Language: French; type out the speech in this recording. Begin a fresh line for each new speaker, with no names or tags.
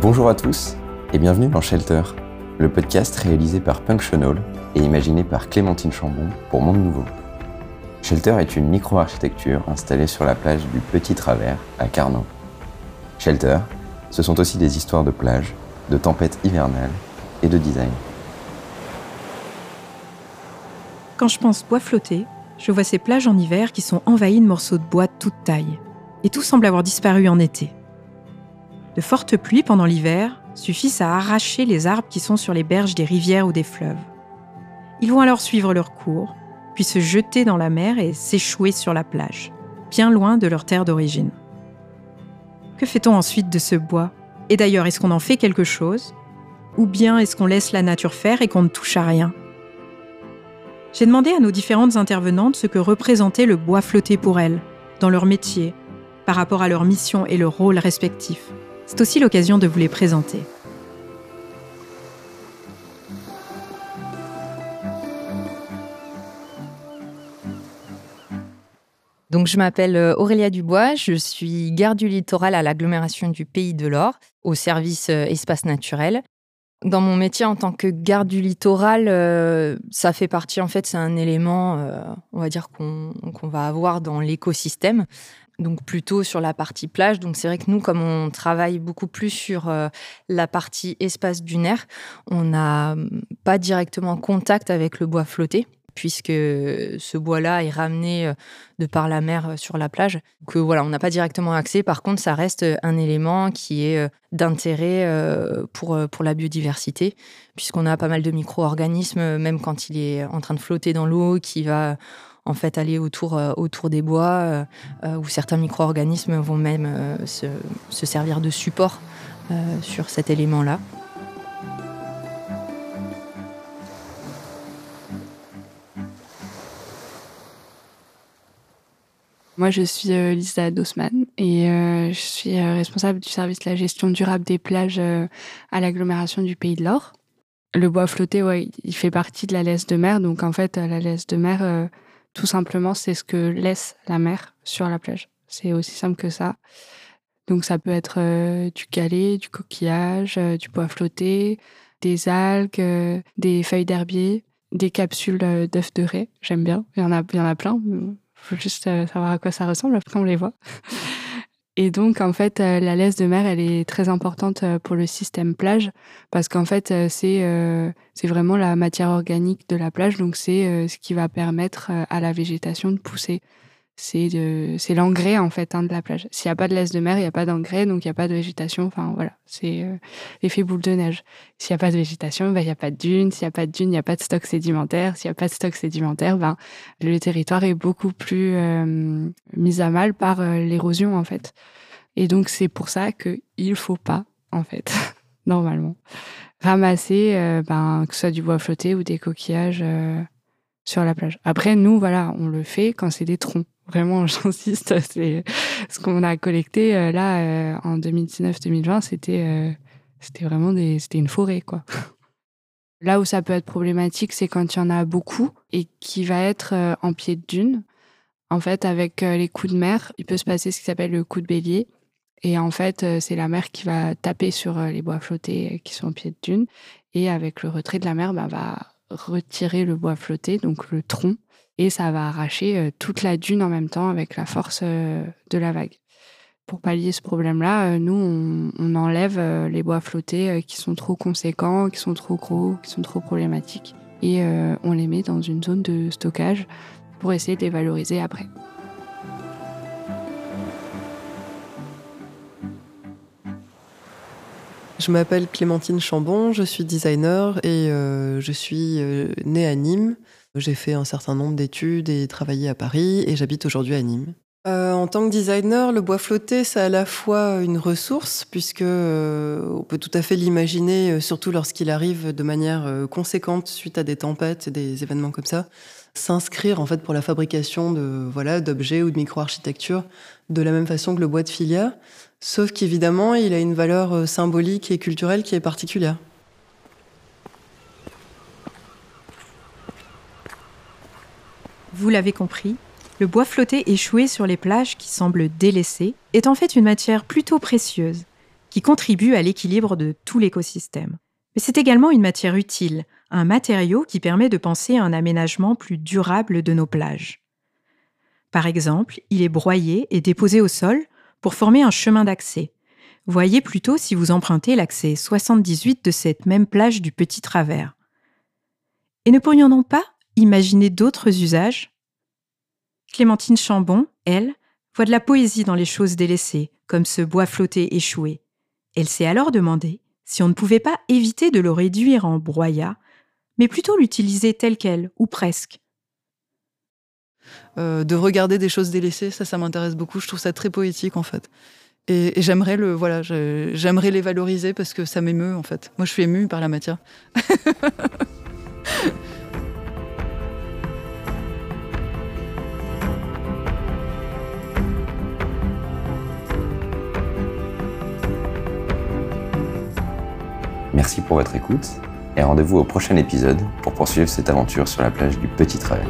Bonjour à tous et bienvenue dans Shelter, le podcast réalisé par Punctional et imaginé par Clémentine Chambon pour Monde Nouveau. Shelter est une micro-architecture installée sur la plage du Petit Travers à Carnot. Shelter, ce sont aussi des histoires de plage, de tempêtes hivernales et de design.
Quand je pense bois flotté, je vois ces plages en hiver qui sont envahies de morceaux de bois de toute taille. Et tout semble avoir disparu en été. De fortes pluies pendant l'hiver suffisent à arracher les arbres qui sont sur les berges des rivières ou des fleuves. Ils vont alors suivre leur cours, puis se jeter dans la mer et s'échouer sur la plage, bien loin de leur terre d'origine. Que fait-on ensuite de ce bois? Et d'ailleurs, est-ce qu'on en fait quelque chose? Ou bien est-ce qu'on laisse la nature faire et qu'on ne touche à rien? J'ai demandé à nos différentes intervenantes ce que représentait le bois flotté pour elles, dans leur métier, par rapport à leur mission et leur rôle respectifs. C'est aussi l'occasion de vous les présenter.
Donc, je m'appelle euh, Aurélia Dubois, je suis garde du littoral à l'agglomération du Pays de l'Or, au service euh, espace naturel. Dans mon métier en tant que garde du littoral, euh, ça fait partie, en fait, c'est un élément, on dire, qu'on va avoir dans l'écosystème donc plutôt sur la partie plage. Donc c'est vrai que nous, comme on travaille beaucoup plus sur euh, la partie espace dunaire, on n'a pas directement contact avec le bois flotté puisque ce bois-là est ramené euh, de par la mer euh, sur la plage. Que voilà, on n'a pas directement accès. Par contre, ça reste un élément qui est d'intérêt pour, pour la biodiversité, puisqu'on a pas mal de micro-organismes, même quand il est en train de flotter dans l'eau, qui va en fait aller autour, euh, autour des bois, euh, euh, où certains micro-organismes vont même se, se, servir de support sur cet élément-là.
Moi, je suis Lisa Dossman et je suis responsable du service de la gestion durable des plages à l'agglomération du Pays de l'Or. Le bois flotté, ouais, il fait partie de la laisse de mer. Donc, en fait, la laisse de mer, tout simplement, c'est ce que laisse la mer sur la plage. C'est aussi simple que ça. Donc ça peut être euh, du galet, du coquillage, euh, du bois flotté, des algues, euh, des feuilles d'herbier, des capsules d'œufs de raie. J'aime bien. Il y en a, il y en a plein. Il faut juste savoir à quoi ça ressemble. Après, on les voit. Et donc, en fait, euh, la laisse de mer, elle est très importante euh, pour le système plage parce qu'en fait, euh, c'est c'est vraiment la matière organique de la plage. Donc, c'est ce qui va permettre à la végétation de pousser c'est l'engrais en fait hein, de la plage. S'il n'y a pas de laisse de mer, il n'y a pas d'engrais, donc il n'y a pas de végétation. Enfin voilà, c'est euh, l'effet boule de neige. S'il n'y a pas de végétation, ben, il n'y a pas de dunes. S'il n'y a pas de dunes, il n'y a pas de stock sédimentaire. S'il n'y a pas de stock sédimentaire, ben, le territoire est beaucoup plus euh, mis à mal par euh, l'érosion en fait. Et donc c'est pour ça qu'il faut pas en fait normalement ramasser ben, que ce soit du bois flotté ou des coquillages sur la plage. Après, nous, voilà, on le fait quand c'est des troncs. Vraiment, j'insiste, c'est ce qu'on a collecté euh, là euh, en 2019-2020, c'était euh, c'était vraiment des, c'était une forêt quoi. Là où ça peut être problématique, c'est quand il y en a beaucoup et qui va être en pied de dune. En fait, avec les coups de mer, il peut se passer ce qui s'appelle le coup de bélier. Et en fait, c'est la mer qui va taper sur les bois flottés qui sont en pied de dune. Et avec le retrait de la mer, bah, va retirer le bois flotté, donc le tronc, et ça va arracher euh, toute la dune en même temps avec la force euh, de la vague. Pour pallier ce problème-là, euh, nous, on, enlève les bois flottés qui sont trop conséquents, qui sont trop gros, qui sont trop problématiques, et on les met dans une zone de stockage pour essayer de les valoriser après.
Je m'appelle Clémentine Chambon, je suis designer et je suis née à Nîmes. J'ai fait un certain nombre d'études et travaillé à Paris et j'habite aujourd'hui à Nîmes. Euh, en tant que designer, le bois flotté, c'est à la fois une ressource, puisque euh, on peut tout à fait l'imaginer, euh, surtout lorsqu'il arrive de manière conséquente suite à des tempêtes, des événements comme ça, s'inscrire en fait pour la fabrication de voilà d'objets ou de micro-architecture de la même façon que le bois de filière, sauf qu'évidemment, il a une valeur symbolique et culturelle qui est particulière.
Vous l'avez compris, le bois flotté échoué sur les plages qui semblent délaissées est en fait une matière plutôt précieuse, qui contribue à l'équilibre de tout l'écosystème. Mais c'est également une matière utile, un matériau qui permet de penser à un aménagement plus durable de nos plages. Par exemple, il est broyé et déposé au sol pour former un chemin d'accès. Voyez plutôt si vous empruntez l'accès 78 de cette même plage du Petit Travers. Et ne pourrions-nous pas imaginer d'autres usages Clémentine Chambon, elle, voit de la poésie dans les choses délaissées, comme ce bois flotté échoué. Elle s'est alors demandé si on ne pouvait pas éviter de le réduire en broyat, mais plutôt l'utiliser tel quel, ou presque.
Euh, de regarder des choses délaissées, ça, ça m'intéresse beaucoup. Je trouve ça très poétique, en fait. Et, et j'aimerais le, voilà, j'aimerais les valoriser parce que ça m'émeut, en fait. Moi, je suis émue par la matière.
Merci pour votre écoute et rendez-vous au prochain épisode pour poursuivre cette aventure sur la plage du Petit Travers.